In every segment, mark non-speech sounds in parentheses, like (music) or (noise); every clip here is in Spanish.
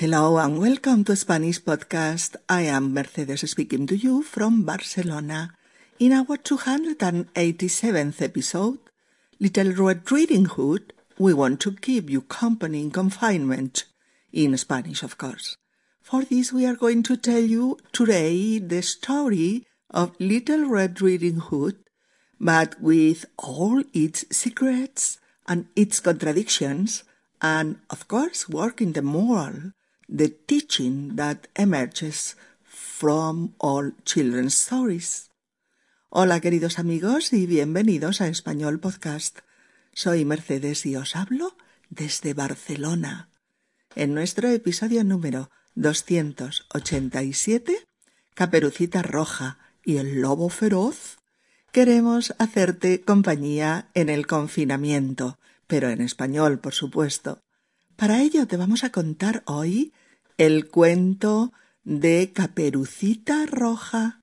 Hello and welcome to Spanish Podcast. I am Mercedes speaking to you from Barcelona. In our 287th episode, Little Red Riding Hood, we want to keep you company in confinement, in Spanish, of course. For this, we are going to tell you today the story of Little Red Riding Hood, but with all its secrets and its contradictions, and of course, working the moral the teaching that emerges from all children's stories. Hola queridos amigos y bienvenidos a Español Podcast. Soy Mercedes y os hablo desde Barcelona. En nuestro episodio número 287, Caperucita Roja y el Lobo Feroz, queremos hacerte compañía en el confinamiento, pero en español, por supuesto. Para ello te vamos a contar hoy el cuento de Caperucita Roja,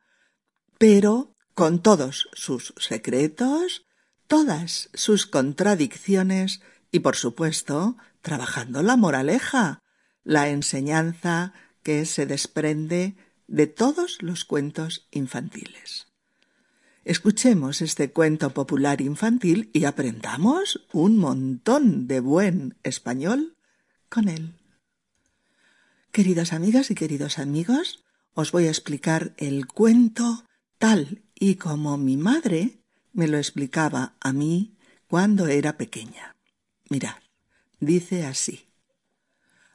pero con todos sus secretos, todas sus contradicciones y, por supuesto, trabajando la moraleja, la enseñanza que se desprende de todos los cuentos infantiles. Escuchemos este cuento popular infantil y aprendamos un montón de buen español con él. Queridas amigas y queridos amigos, os voy a explicar el cuento tal y como mi madre me lo explicaba a mí cuando era pequeña. Mirad, dice así.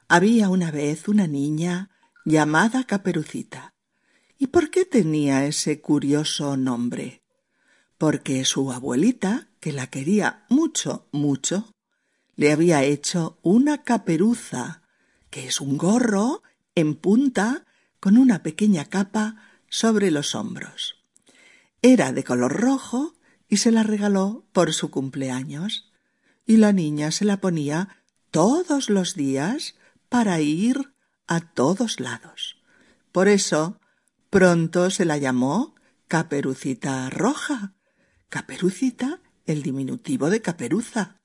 Había una vez una niña llamada Caperucita. ¿Y por qué tenía ese curioso nombre? Porque su abuelita, que la quería mucho, mucho, le había hecho una caperuza que es un gorro en punta con una pequeña capa sobre los hombros. Era de color rojo y se la regaló por su cumpleaños. Y la niña se la ponía todos los días para ir a todos lados. Por eso pronto se la llamó Caperucita Roja. Caperucita, el diminutivo de caperuza.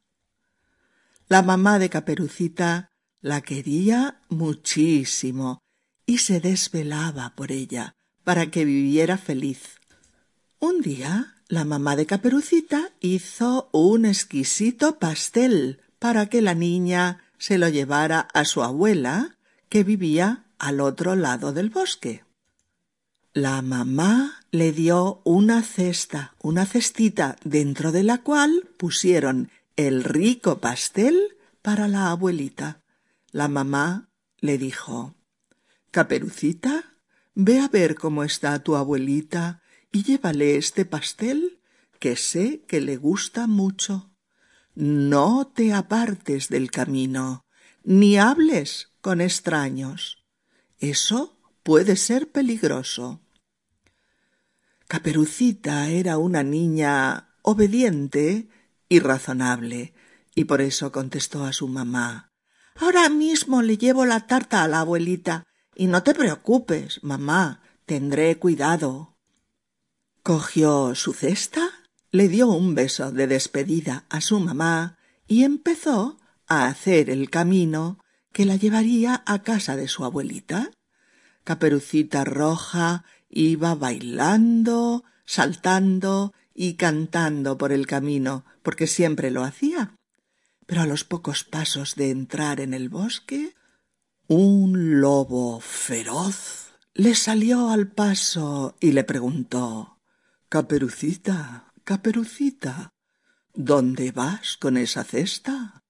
La mamá de Caperucita la quería muchísimo y se desvelaba por ella para que viviera feliz. Un día la mamá de Caperucita hizo un exquisito pastel para que la niña se lo llevara a su abuela, que vivía al otro lado del bosque. La mamá le dio una cesta, una cestita dentro de la cual pusieron el rico pastel para la abuelita. La mamá le dijo Caperucita, ve a ver cómo está tu abuelita y llévale este pastel que sé que le gusta mucho. No te apartes del camino, ni hables con extraños. Eso puede ser peligroso. Caperucita era una niña obediente y razonable, y por eso contestó a su mamá Ahora mismo le llevo la tarta a la abuelita. Y no te preocupes, mamá, tendré cuidado. Cogió su cesta, le dio un beso de despedida a su mamá y empezó a hacer el camino que la llevaría a casa de su abuelita. Caperucita Roja iba bailando, saltando y cantando por el camino, porque siempre lo hacía pero a los pocos pasos de entrar en el bosque, un lobo feroz le salió al paso y le preguntó Caperucita, Caperucita, ¿dónde vas con esa cesta?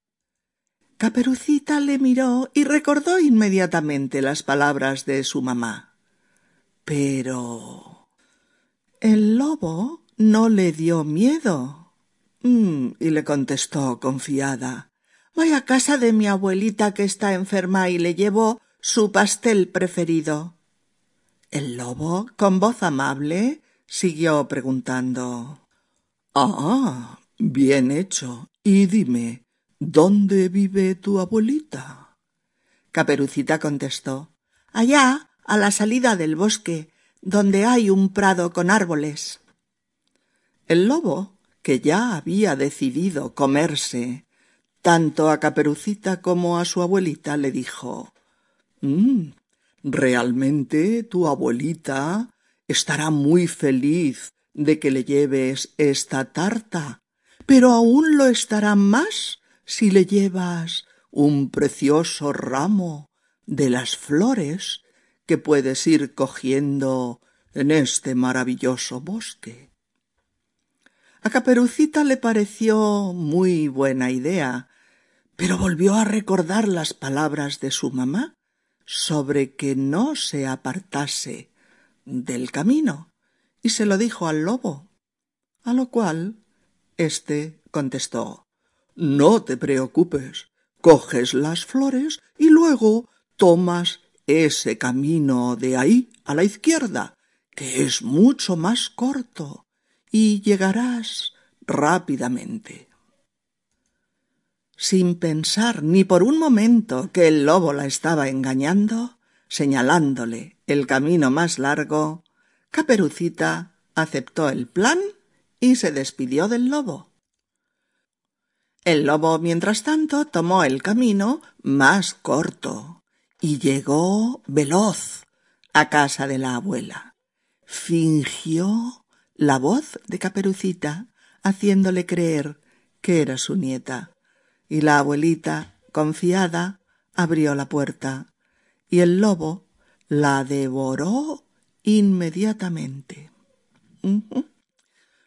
Caperucita le miró y recordó inmediatamente las palabras de su mamá. Pero el lobo no le dio miedo Mm, y le contestó confiada. Voy a casa de mi abuelita que está enferma y le llevo su pastel preferido. El lobo, con voz amable, siguió preguntando. Ah, bien hecho. Y dime, ¿dónde vive tu abuelita? Caperucita contestó. Allá, a la salida del bosque, donde hay un prado con árboles. El lobo que ya había decidido comerse tanto a Caperucita como a su abuelita, le dijo Mm, realmente tu abuelita estará muy feliz de que le lleves esta tarta, pero aún lo estará más si le llevas un precioso ramo de las flores que puedes ir cogiendo en este maravilloso bosque. A Caperucita le pareció muy buena idea, pero volvió a recordar las palabras de su mamá sobre que no se apartase del camino y se lo dijo al lobo, a lo cual éste contestó No te preocupes, coges las flores y luego tomas ese camino de ahí a la izquierda, que es mucho más corto, y llegarás rápidamente. Sin pensar ni por un momento que el lobo la estaba engañando, señalándole el camino más largo, Caperucita aceptó el plan y se despidió del lobo. El lobo, mientras tanto, tomó el camino más corto y llegó veloz a casa de la abuela. Fingió la voz de Caperucita, haciéndole creer que era su nieta. Y la abuelita, confiada, abrió la puerta, y el lobo la devoró inmediatamente.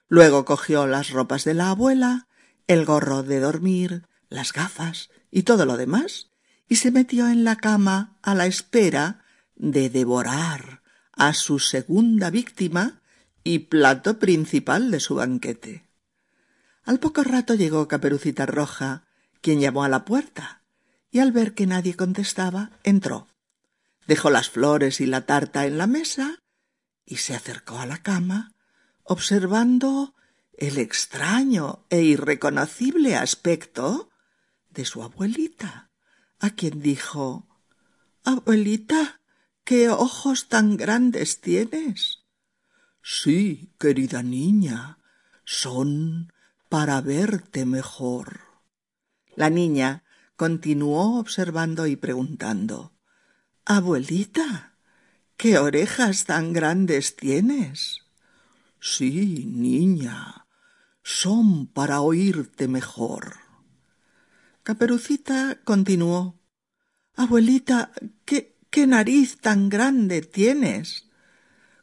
Luego cogió las ropas de la abuela el gorro de dormir, las gafas y todo lo demás, y se metió en la cama a la espera de devorar a su segunda víctima y plato principal de su banquete. Al poco rato llegó Caperucita Roja, quien llamó a la puerta, y al ver que nadie contestaba, entró. Dejó las flores y la tarta en la mesa y se acercó a la cama, observando el extraño e irreconocible aspecto de su abuelita, a quien dijo Abuelita, qué ojos tan grandes tienes. Sí, querida niña, son para verte mejor. La niña continuó observando y preguntando Abuelita, ¿qué orejas tan grandes tienes? Sí, niña, son para oírte mejor. Caperucita continuó. Abuelita, ¿qué, qué nariz tan grande tienes?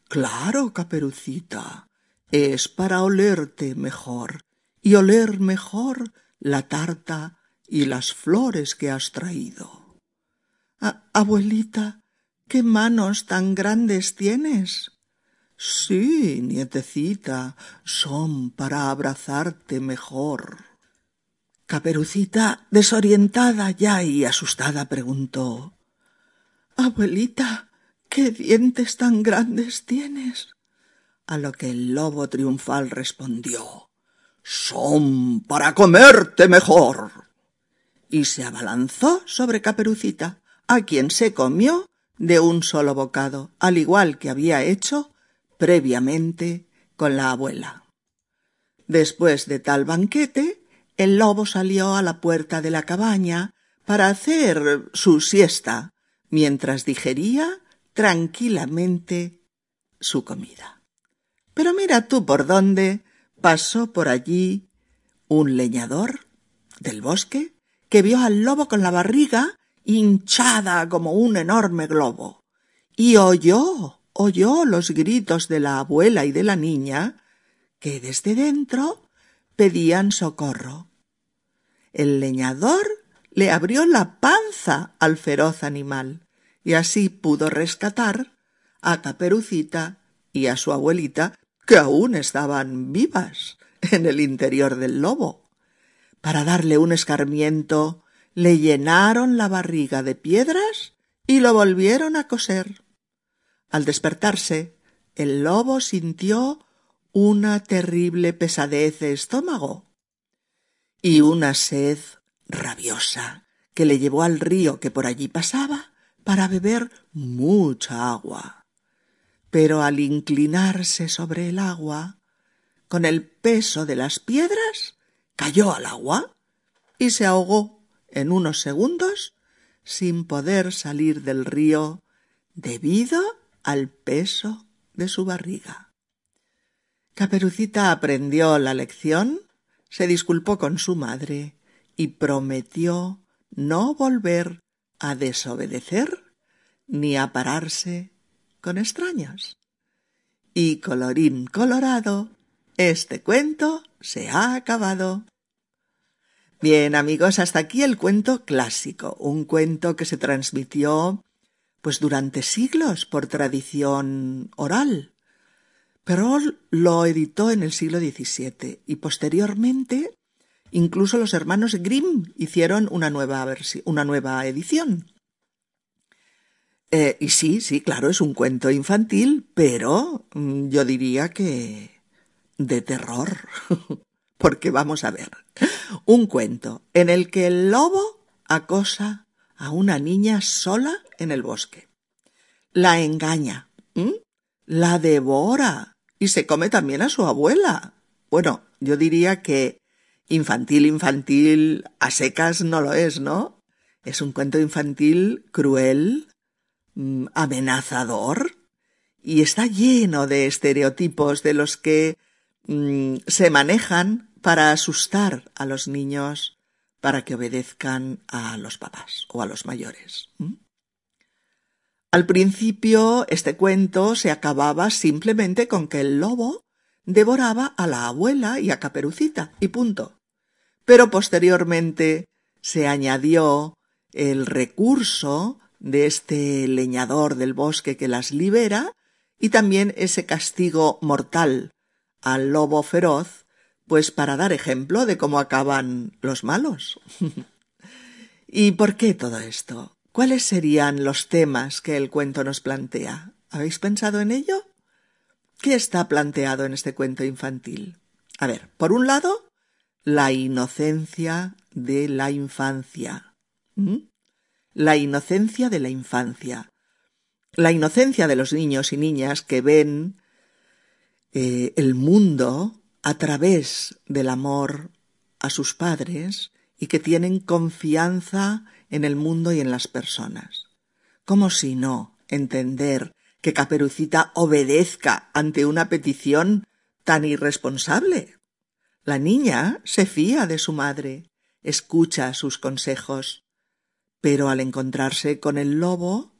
Claro, Caperucita, es para olerte mejor y oler mejor la tarta y las flores que has traído. abuelita, ¿qué manos tan grandes tienes? Sí, nietecita, son para abrazarte mejor. Caperucita, desorientada ya y asustada, preguntó Abuelita, ¿qué dientes tan grandes tienes? A lo que el lobo triunfal respondió Son para comerte mejor. Y se abalanzó sobre Caperucita, a quien se comió de un solo bocado, al igual que había hecho previamente con la abuela. Después de tal banquete, el lobo salió a la puerta de la cabaña para hacer su siesta, mientras digería tranquilamente su comida. Pero mira tú por dónde pasó por allí un leñador del bosque que vio al lobo con la barriga hinchada como un enorme globo y oyó oyó los gritos de la abuela y de la niña, que desde dentro pedían socorro. El leñador le abrió la panza al feroz animal y así pudo rescatar a Caperucita y a su abuelita, que aún estaban vivas en el interior del lobo. Para darle un escarmiento, le llenaron la barriga de piedras y lo volvieron a coser. Al despertarse, el lobo sintió una terrible pesadez de estómago y una sed rabiosa que le llevó al río que por allí pasaba para beber mucha agua. Pero al inclinarse sobre el agua, con el peso de las piedras, cayó al agua y se ahogó en unos segundos sin poder salir del río debido al peso de su barriga. Caperucita aprendió la lección, se disculpó con su madre y prometió no volver a desobedecer ni a pararse con extraños. Y colorín colorado, este cuento se ha acabado. Bien, amigos, hasta aquí el cuento clásico, un cuento que se transmitió pues durante siglos por tradición oral. Pero lo editó en el siglo XVII y posteriormente incluso los hermanos Grimm hicieron una nueva, una nueva edición. Eh, y sí, sí, claro, es un cuento infantil, pero mm, yo diría que de terror. (laughs) Porque vamos a ver, un cuento en el que el lobo acosa a una niña sola en el bosque. La engaña, la devora y se come también a su abuela. Bueno, yo diría que infantil, infantil, a secas no lo es, ¿no? Es un cuento infantil cruel, Mm, amenazador y está lleno de estereotipos de los que mm, se manejan para asustar a los niños para que obedezcan a los papás o a los mayores. Al principio este cuento se acababa simplemente con que el lobo devoraba a la abuela y a Caperucita y punto. Pero posteriormente se añadió el recurso de este leñador del bosque que las libera y también ese castigo mortal al lobo feroz, pues para dar ejemplo de cómo acaban los malos. (laughs) ¿Y por qué todo esto? ¿Cuáles serían los temas que el cuento nos plantea? ¿Habéis pensado en ello? ¿Qué está planteado en este cuento infantil? A ver, por un lado, la inocencia de la infancia. ¿Mm? la inocencia de la infancia, la inocencia de los niños y niñas que ven eh, el mundo a través del amor a sus padres y que tienen confianza en el mundo y en las personas. ¿Cómo si no entender que Caperucita obedezca ante una petición tan irresponsable? La niña se fía de su madre, escucha sus consejos, pero al encontrarse con el lobo,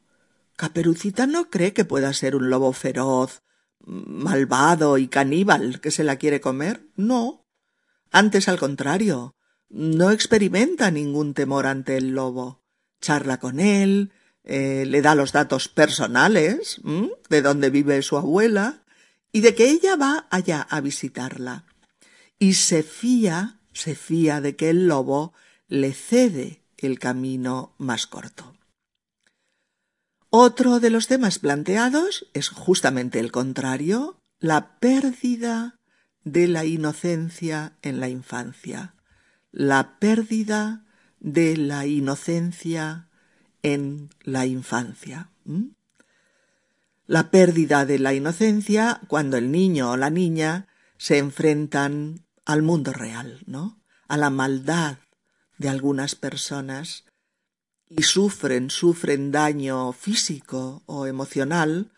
Caperucita no cree que pueda ser un lobo feroz, malvado y caníbal que se la quiere comer. No. Antes al contrario, no experimenta ningún temor ante el lobo. Charla con él, eh, le da los datos personales de dónde vive su abuela y de que ella va allá a visitarla. Y se fía, se fía de que el lobo le cede el camino más corto. Otro de los temas planteados es justamente el contrario, la pérdida de la inocencia en la infancia, la pérdida de la inocencia en la infancia. La pérdida de la inocencia cuando el niño o la niña se enfrentan al mundo real, ¿no? A la maldad de algunas personas y sufren, sufren daño físico o emocional,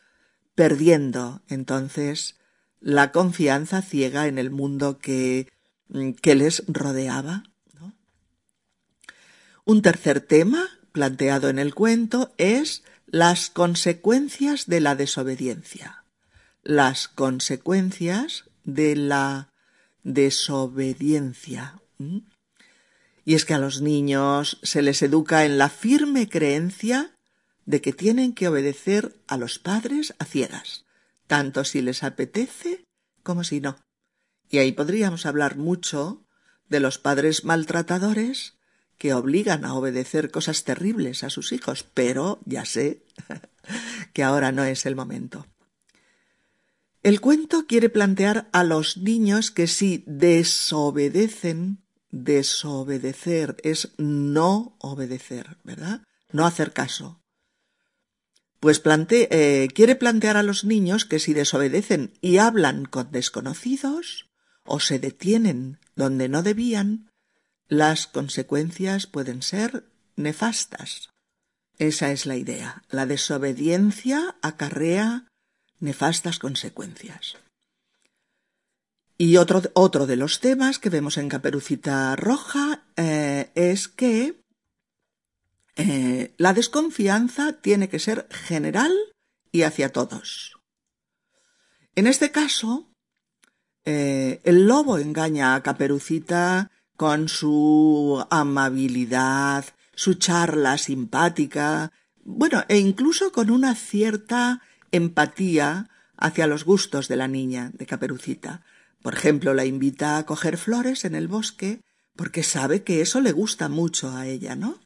perdiendo entonces la confianza ciega en el mundo que, mm, que les rodeaba. Un tercer tema planteado en el cuento es las consecuencias de la desobediencia. Las consecuencias de la desobediencia. Y es que a los niños se les educa en la firme creencia de que tienen que obedecer a los padres a ciegas, tanto si les apetece como si no. Y ahí podríamos hablar mucho de los padres maltratadores que obligan a obedecer cosas terribles a sus hijos, pero ya sé (laughs) que ahora no es el momento. El cuento quiere plantear a los niños que si desobedecen desobedecer, es no obedecer, ¿verdad? No hacer caso. Pues eh, quiere plantear a los niños que si desobedecen y hablan con desconocidos o se detienen donde no debían, las consecuencias pueden ser nefastas. Esa es la idea. La desobediencia acarrea nefastas consecuencias. Y otro, otro de los temas que vemos en Caperucita Roja eh, es que eh, la desconfianza tiene que ser general y hacia todos. En este caso, eh, el lobo engaña a Caperucita con su amabilidad, su charla simpática, bueno, e incluso con una cierta empatía hacia los gustos de la niña, de Caperucita. Por ejemplo, la invita a coger flores en el bosque porque sabe que eso le gusta mucho a ella, ¿no?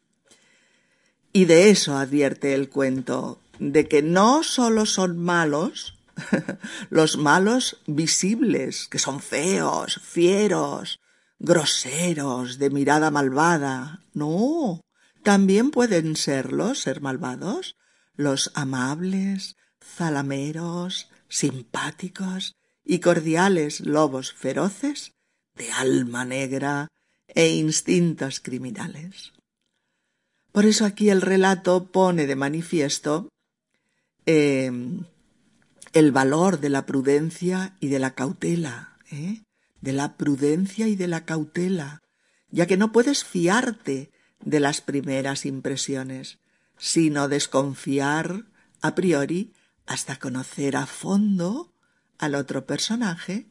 Y de eso advierte el cuento, de que no solo son malos (laughs) los malos visibles, que son feos, fieros, groseros, de mirada malvada. No, también pueden serlos, ser malvados, los amables, zalameros, simpáticos y cordiales lobos feroces de alma negra e instintos criminales. Por eso aquí el relato pone de manifiesto em, el valor de la prudencia y de la cautela, ¿eh? de la prudencia y de la cautela, ya que no puedes fiarte de las primeras impresiones, sino desconfiar a priori hasta conocer a fondo al otro personaje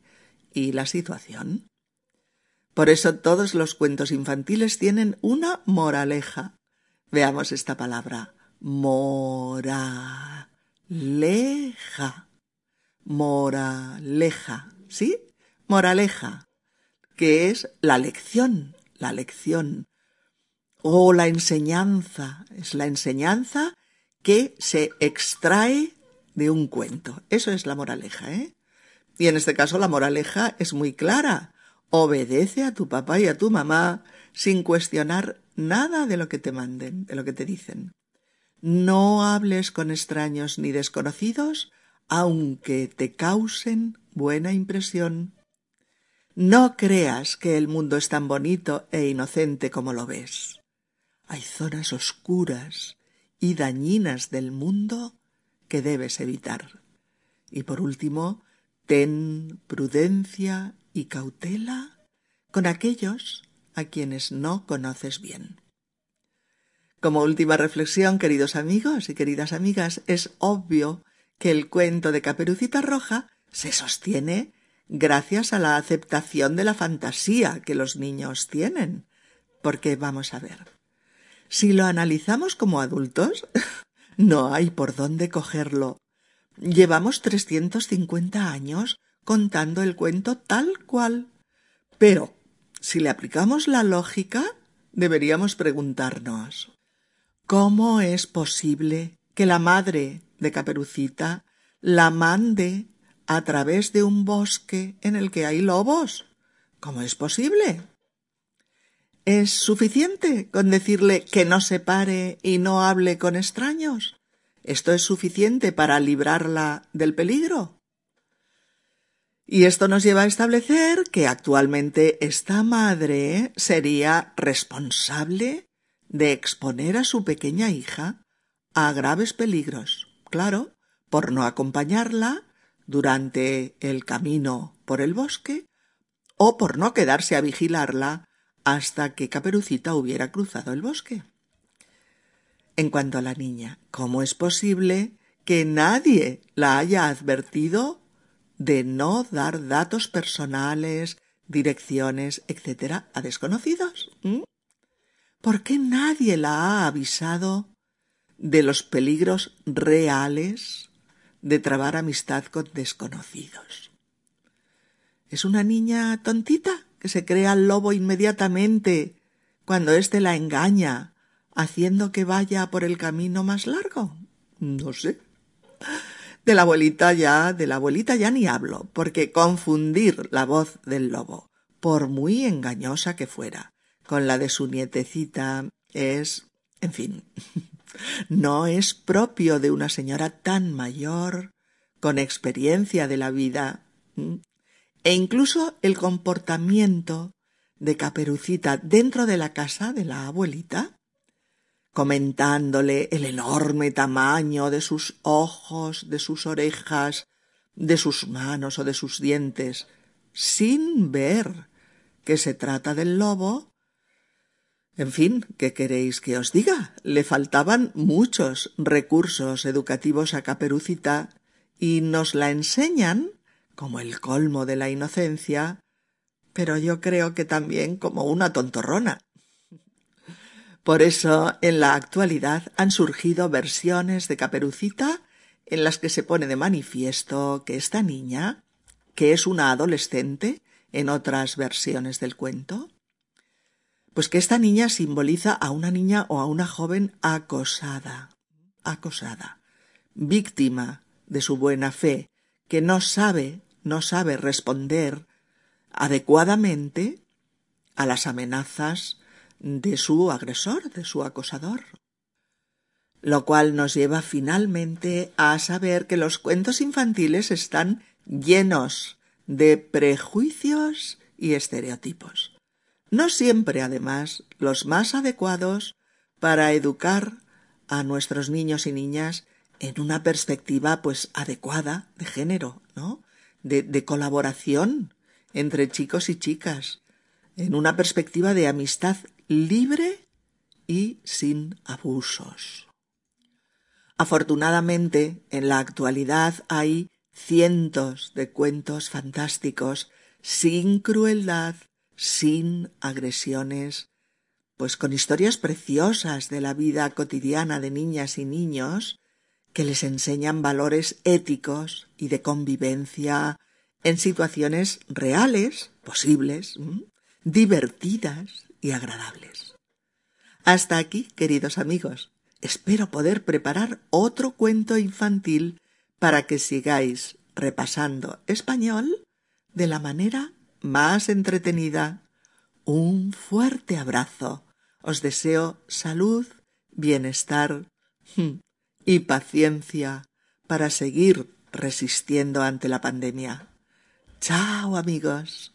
y la situación. Por eso todos los cuentos infantiles tienen una moraleja. Veamos esta palabra. Moraleja. Moraleja. ¿Sí? Moraleja. Que es la lección. La lección. O la enseñanza. Es la enseñanza que se extrae de un cuento. Eso es la moraleja, ¿eh? Y en este caso la moraleja es muy clara. Obedece a tu papá y a tu mamá sin cuestionar nada de lo que te manden, de lo que te dicen. No hables con extraños ni desconocidos, aunque te causen buena impresión. No creas que el mundo es tan bonito e inocente como lo ves. Hay zonas oscuras y dañinas del mundo que debes evitar. Y por último, ten prudencia y cautela con aquellos a quienes no conoces bien. Como última reflexión, queridos amigos y queridas amigas, es obvio que el cuento de Caperucita Roja se sostiene gracias a la aceptación de la fantasía que los niños tienen. Porque vamos a ver, si lo analizamos como adultos, No hay por dónde cogerlo. Llevamos trescientos cincuenta años contando el cuento tal cual. Pero, si le aplicamos la lógica, deberíamos preguntarnos ¿Cómo es posible que la madre de Caperucita la mande a través de un bosque en el que hay lobos? ¿Cómo es posible? ¿Es suficiente con decirle que no se pare y no hable con extraños? ¿Esto es suficiente para librarla del peligro? Y esto nos lleva a establecer que actualmente esta madre sería responsable de exponer a su pequeña hija a graves peligros, claro, por no acompañarla durante el camino por el bosque o por no quedarse a vigilarla hasta que Caperucita hubiera cruzado el bosque. En cuanto a la niña, ¿cómo es posible que nadie la haya advertido de no dar datos personales, direcciones, etcétera, a desconocidos? ¿Mm? ¿Por qué nadie la ha avisado de los peligros reales de trabar amistad con desconocidos? ¿Es una niña tontita? Se crea el lobo inmediatamente cuando éste la engaña, haciendo que vaya por el camino más largo? No sé. De la abuelita ya, de la abuelita ya ni hablo, porque confundir la voz del lobo, por muy engañosa que fuera, con la de su nietecita es, en fin, (laughs) no es propio de una señora tan mayor, con experiencia de la vida, e incluso el comportamiento de Caperucita dentro de la casa de la abuelita comentándole el enorme tamaño de sus ojos, de sus orejas, de sus manos o de sus dientes, sin ver que se trata del lobo. En fin, ¿qué queréis que os diga? Le faltaban muchos recursos educativos a Caperucita y nos la enseñan como el colmo de la inocencia, pero yo creo que también como una tontorrona. Por eso, en la actualidad han surgido versiones de Caperucita en las que se pone de manifiesto que esta niña, que es una adolescente en otras versiones del cuento, pues que esta niña simboliza a una niña o a una joven acosada, acosada, víctima de su buena fe, que no sabe, no sabe responder adecuadamente a las amenazas de su agresor, de su acosador. Lo cual nos lleva finalmente a saber que los cuentos infantiles están llenos de prejuicios y estereotipos. No siempre, además, los más adecuados para educar a nuestros niños y niñas en una perspectiva pues adecuada de género, ¿no? De, de colaboración entre chicos y chicas, en una perspectiva de amistad libre y sin abusos. Afortunadamente, en la actualidad hay cientos de cuentos fantásticos sin crueldad, sin agresiones, pues con historias preciosas de la vida cotidiana de niñas y niños que les enseñan valores éticos y de convivencia en situaciones reales, posibles, divertidas y agradables. Hasta aquí, queridos amigos. Espero poder preparar otro cuento infantil para que sigáis repasando español de la manera más entretenida. Un fuerte abrazo. Os deseo salud, bienestar y paciencia para seguir resistiendo ante la pandemia. Chao amigos.